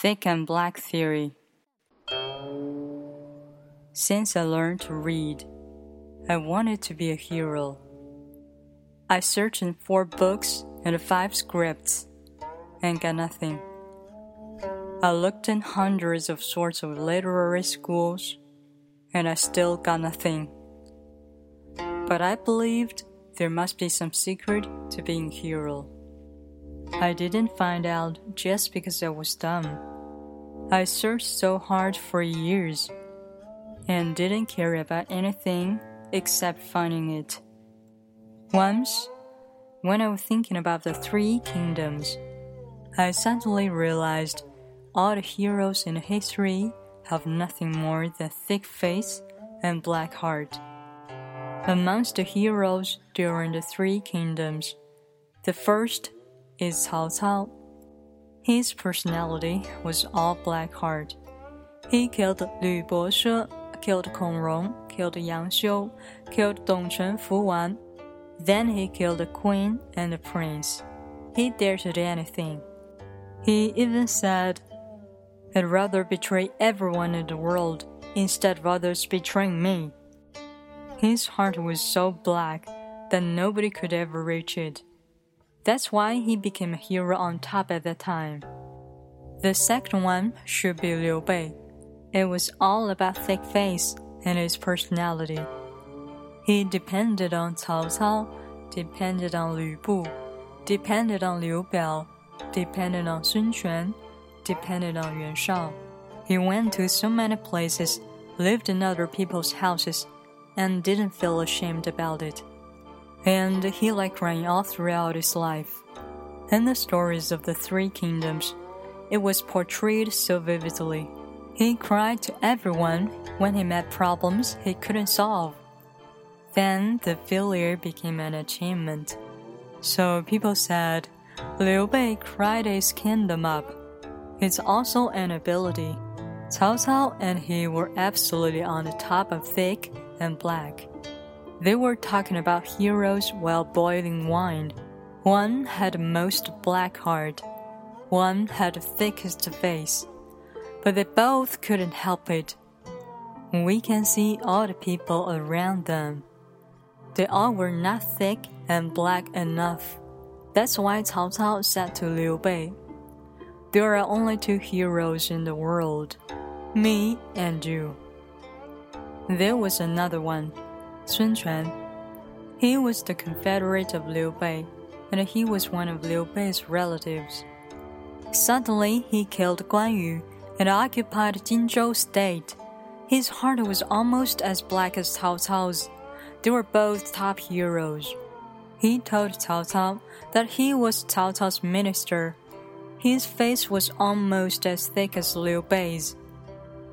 Thick and Black Theory. Since I learned to read, I wanted to be a hero. I searched in four books and five scripts and got nothing. I looked in hundreds of sorts of literary schools and I still got nothing. But I believed there must be some secret to being a hero. I didn't find out just because I was dumb. I searched so hard for years and didn't care about anything except finding it. Once, when I was thinking about the three kingdoms, I suddenly realized all the heroes in history have nothing more than thick face and black heart. Amongst the heroes during the three kingdoms, the first is Cao Cao. His personality was all black heart. He killed Lü Boshe, killed Kong Rong, killed Yang Xiu, killed Dongchen Fuwan. Then he killed the queen and the prince. He dared to do anything. He even said, I'd rather betray everyone in the world instead of others betraying me. His heart was so black that nobody could ever reach it. That's why he became a hero on top at that time. The second one should be Liu Bei. It was all about thick face and his personality. He depended on Cao Cao, depended on Lü Bu, depended on Liu Biao, depended on Sun Quan, depended on Yuan Shao. He went to so many places, lived in other people's houses, and didn't feel ashamed about it and he liked crying all throughout his life. In the stories of the three kingdoms, it was portrayed so vividly. He cried to everyone when he met problems he couldn't solve. Then the failure became an achievement. So people said, Liu Bei cried his kingdom up. It's also an ability. Cao Cao and he were absolutely on the top of thick and black. They were talking about heroes while boiling wine. One had the most black heart, one had the thickest face, but they both couldn't help it. We can see all the people around them. They all were not thick and black enough. That's why Cao Cao said to Liu Bei, There are only two heroes in the world, me and you. There was another one. Sun Quan. He was the confederate of Liu Bei, and he was one of Liu Bei's relatives. Suddenly, he killed Guan Yu and occupied Jingzhou state. His heart was almost as black as Cao Cao's. They were both top heroes. He told Cao Cao that he was Cao Cao's minister. His face was almost as thick as Liu Bei's.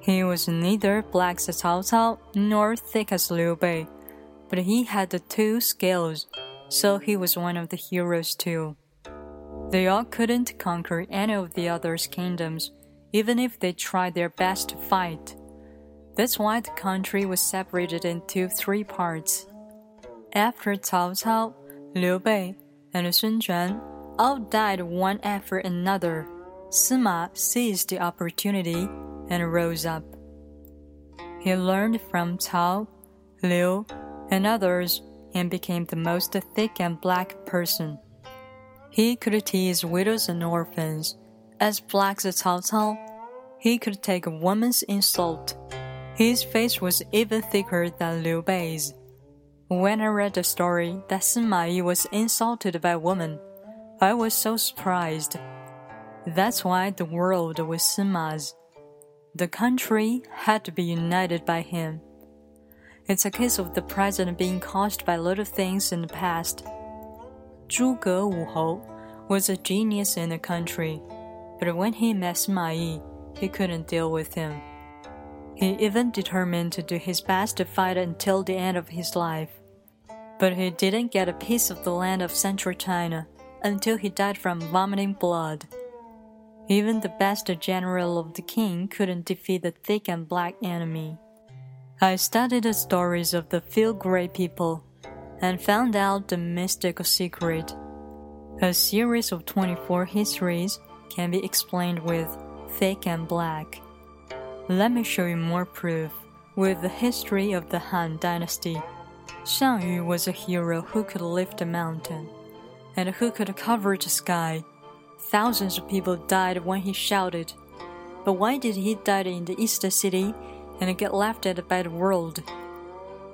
He was neither black as Cao Cao nor thick as Liu Bei but he had the two skills, so he was one of the heroes too. They all couldn't conquer any of the others' kingdoms, even if they tried their best to fight. That's why the country was separated into three parts. After Cao Cao, Liu Bei, and Sun Quan all died one after another, Sima seized the opportunity and rose up. He learned from Cao, Liu, and others and became the most thick and black person. He could tease widows and orphans, as black as Cao Cao. He could take a woman's insult. His face was even thicker than Liu Bei's. When I read the story that Sima Yi was insulted by a woman, I was so surprised. That's why the world was Sima's. The country had to be united by him. It's a case of the present being caused by little things in the past. Zhuge Wuhou was a genius in the country, but when he met Sima Yi, he couldn't deal with him. He even determined to do his best to fight until the end of his life. But he didn't get a piece of the land of central China until he died from vomiting blood. Even the best general of the king couldn't defeat the thick and black enemy. I studied the stories of the few great people and found out the mystical secret. A series of 24 histories can be explained with thick and black. Let me show you more proof with the history of the Han Dynasty. Xiang Yu was a hero who could lift a mountain and who could cover the sky. Thousands of people died when he shouted. But why did he die in the East City and get laughed at by the world?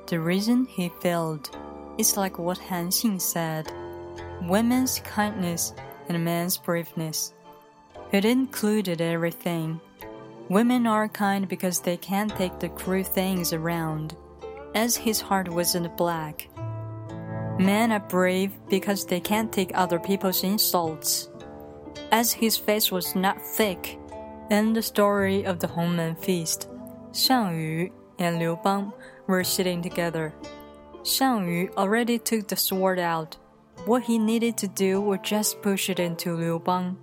The reason he failed is like what Han Xin said women's kindness and man's braveness. It included everything. Women are kind because they can't take the cruel things around, as his heart wasn't black. Men are brave because they can't take other people's insults, as his face was not thick. In the story of the Hongmen feast, Xiang Yu and Liu Bang were sitting together. Xiang Yu already took the sword out. What he needed to do was just push it into Liu Bang.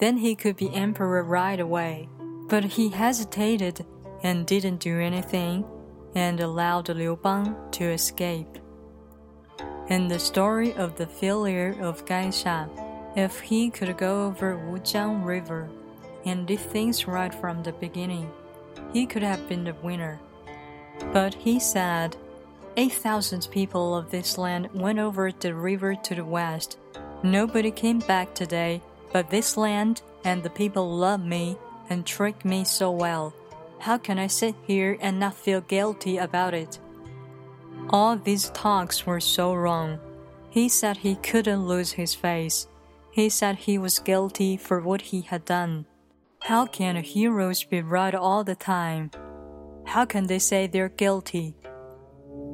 Then he could be emperor right away. But he hesitated and didn't do anything and allowed Liu Bang to escape. In the story of the failure of Gaixia, if he could go over Wujiang River and did things right from the beginning, he could have been the winner. But he said, 8,000 people of this land went over the river to the west. Nobody came back today, but this land and the people love me and trick me so well. How can I sit here and not feel guilty about it? All these talks were so wrong. He said he couldn't lose his face. He said he was guilty for what he had done. How can heroes be right all the time? How can they say they're guilty?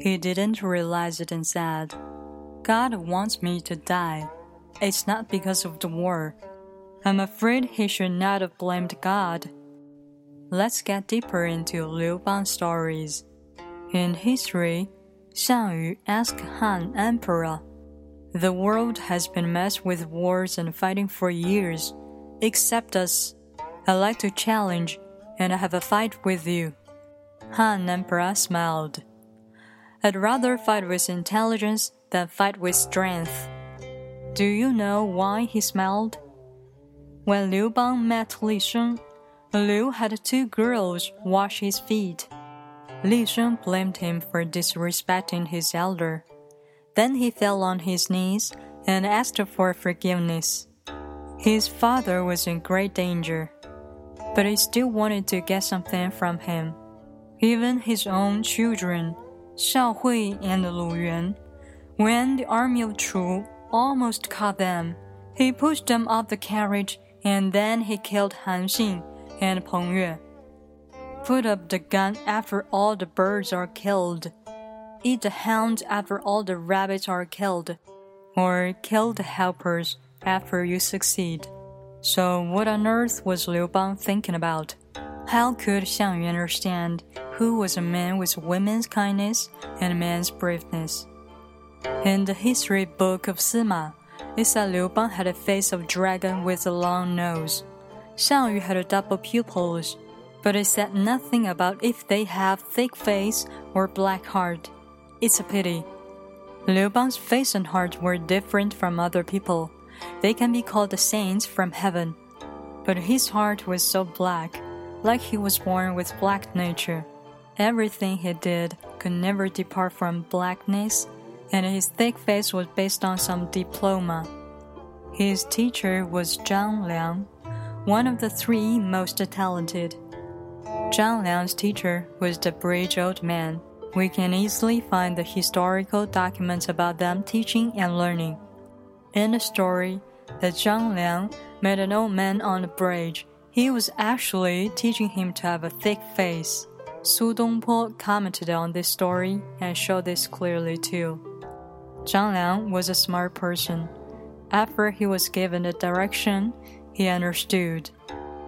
He didn't realize it and said, God wants me to die. It's not because of the war. I'm afraid he should not have blamed God. Let's get deeper into Liu Bang's stories. In history, Xiang Yu asked Han Emperor, The world has been messed with wars and fighting for years, except us. I'd like to challenge and I have a fight with you. Han Emperor smiled. I'd rather fight with intelligence than fight with strength. Do you know why he smiled? When Liu Bang met Li Sheng, Liu had two girls wash his feet. Li Sheng blamed him for disrespecting his elder. Then he fell on his knees and asked for forgiveness. His father was in great danger, but he still wanted to get something from him. Even his own children Xiao Hui and Lu Yuan. When the army of Chu almost caught them, he pushed them off the carriage and then he killed Han Xin and Peng Yue. Put up the gun after all the birds are killed. Eat the hound after all the rabbits are killed. Or kill the helpers after you succeed. So, what on earth was Liu Bang thinking about? How could Xiang Yu understand who was a man with women's kindness and man's braveness? In the history book of Sima, it said Liu Bang had a face of dragon with a long nose. Xiang Yu had a double pupils, but it said nothing about if they have thick face or black heart. It's a pity. Liu Bang's face and heart were different from other people. They can be called the saints from heaven. But his heart was so black like he was born with black nature. Everything he did could never depart from blackness, and his thick face was based on some diploma. His teacher was Zhang Liang, one of the three most talented. Zhang Liang's teacher was the bridge old man. We can easily find the historical documents about them teaching and learning. In the story, that Zhang Liang met an old man on the bridge he was actually teaching him to have a thick face. Su Dongpo commented on this story and showed this clearly too. Zhang Liang was a smart person. After he was given the direction, he understood.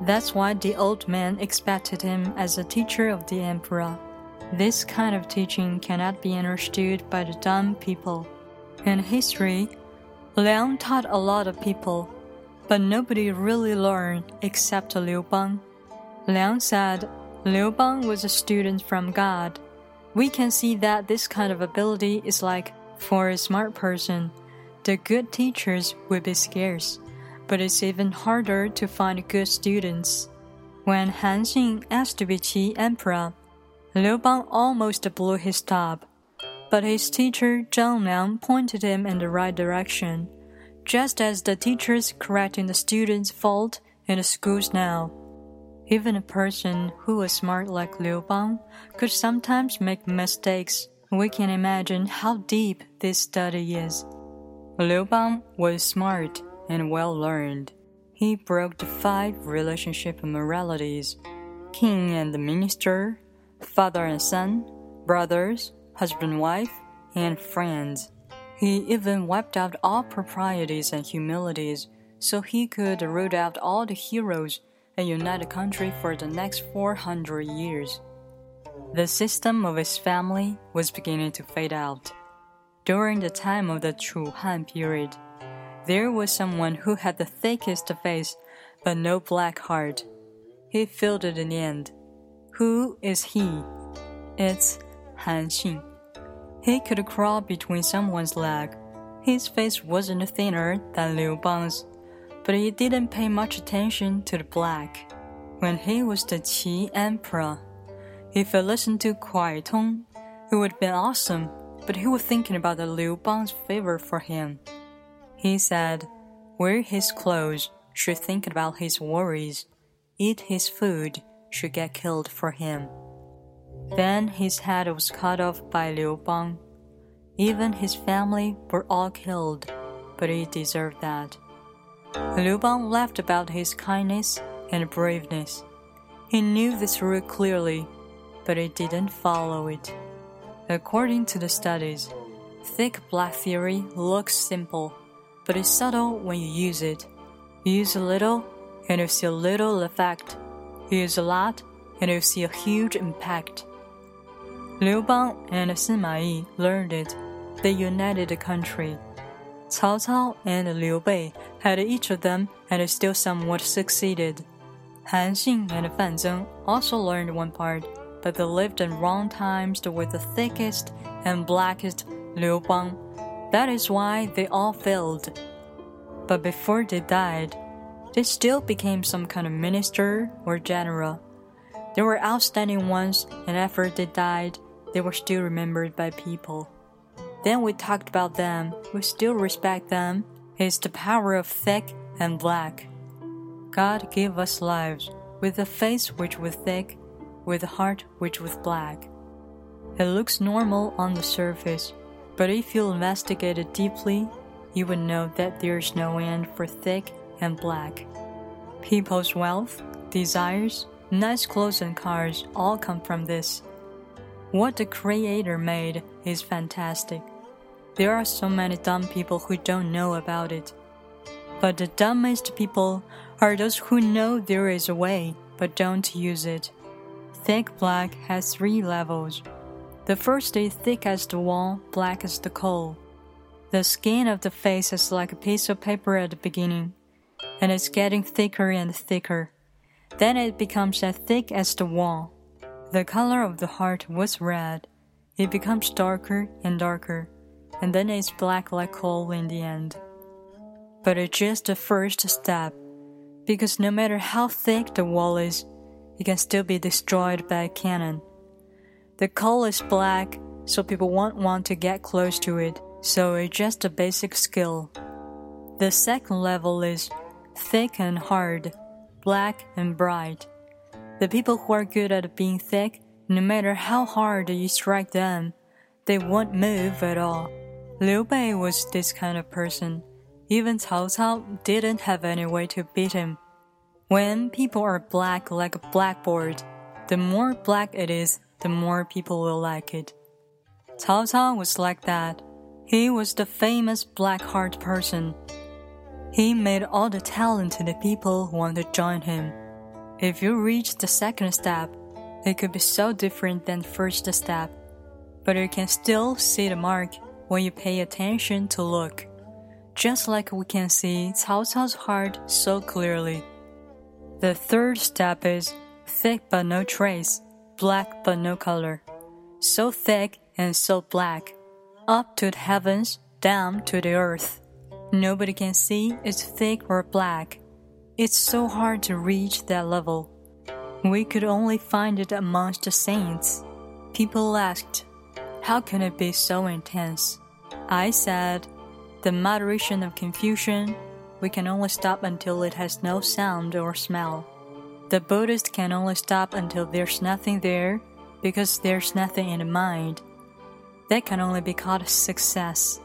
That's why the old man expected him as a teacher of the emperor. This kind of teaching cannot be understood by the dumb people. In history, Liang taught a lot of people but nobody really learned except Liu Bang. Liang said Liu Bang was a student from God. We can see that this kind of ability is like for a smart person. The good teachers will be scarce, but it's even harder to find good students. When Han Xin asked to be Qi emperor, Liu Bang almost blew his top, but his teacher Zhang Liang pointed him in the right direction, just as the teachers correcting the students' fault in the schools now. Even a person who was smart like Liu Bang could sometimes make mistakes. We can imagine how deep this study is. Liu Bang was smart and well learned. He broke the five relationship moralities king and the minister, father and son, brothers, husband wife, and friends. He even wiped out all proprieties and humilities so he could root out all the heroes and unite the country for the next 400 years. The system of his family was beginning to fade out. During the time of the Chu Han period, there was someone who had the thickest face but no black heart. He filled it in the end. Who is he? It's Han Xin. He could crawl between someone's leg. His face wasn't thinner than Liu Bang's, but he didn't pay much attention to the black. When he was the Qi emperor, if he listened to Kuai Tong, it would have been awesome, but he was thinking about the Liu Bang's favor for him. He said, Wear his clothes, should think about his worries, eat his food, should get killed for him. Then his head was cut off by Liu Bang. Even his family were all killed, but he deserved that. Liu Bang laughed about his kindness and braveness. He knew this rule clearly, but he didn't follow it. According to the studies, thick black theory looks simple but it's subtle when you use it. use a little, and you see a little effect. use a lot, and you see a huge impact. Liu Bang and Sima Yi learned it. They united the country. Cao Cao and Liu Bei had each of them and still somewhat succeeded. Han Xin and Fan Zeng also learned one part, but they lived in wrong times with the thickest and blackest Liu Bang that is why they all failed. But before they died, they still became some kind of minister or general. They were outstanding ones, and after they died, they were still remembered by people. Then we talked about them, we still respect them. It's the power of thick and black. God gave us lives with a face which was thick, with a heart which was black. It looks normal on the surface, but if you investigate it deeply, you would know that there is no end for thick and black. People's wealth, desires, nice clothes, and cars all come from this. What the Creator made is fantastic. There are so many dumb people who don't know about it. But the dumbest people are those who know there is a way but don't use it. Thick black has three levels. The first is thick as the wall, black as the coal. The skin of the face is like a piece of paper at the beginning, and it's getting thicker and thicker. Then it becomes as thick as the wall. The color of the heart was red. It becomes darker and darker, and then it's black like coal in the end. But it's just the first step, because no matter how thick the wall is, it can still be destroyed by a cannon. The coal is black, so people won't want to get close to it, so it's just a basic skill. The second level is thick and hard, black and bright. The people who are good at being thick, no matter how hard you strike them, they won't move at all. Liu Bei was this kind of person. Even Cao Cao didn't have any way to beat him. When people are black like a blackboard, the more black it is, the more people will like it. Cao Cao was like that. He was the famous black heart person. He made all the talented people who want to join him. If you reach the second step, it could be so different than first step, but you can still see the mark when you pay attention to look. Just like we can see Cao Cao's heart so clearly. The third step is thick but no trace black but no color, so thick and so black, up to the heavens, down to the earth. Nobody can see it's thick or black. It's so hard to reach that level. We could only find it amongst the saints. People asked, How can it be so intense? I said, The moderation of confusion, we can only stop until it has no sound or smell. The Buddhist can only stop until there's nothing there because there's nothing in the mind. That can only be called success.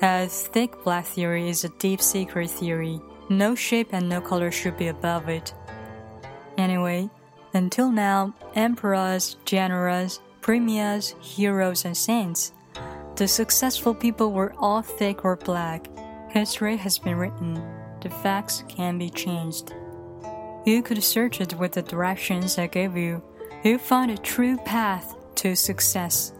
A thick black theory is a deep secret theory. No shape and no color should be above it. Anyway, until now, emperors, generals, premiers, heroes, and saints, the successful people were all thick or black. History has been written. The facts can be changed. You could search it with the directions I gave you. You find a true path to success.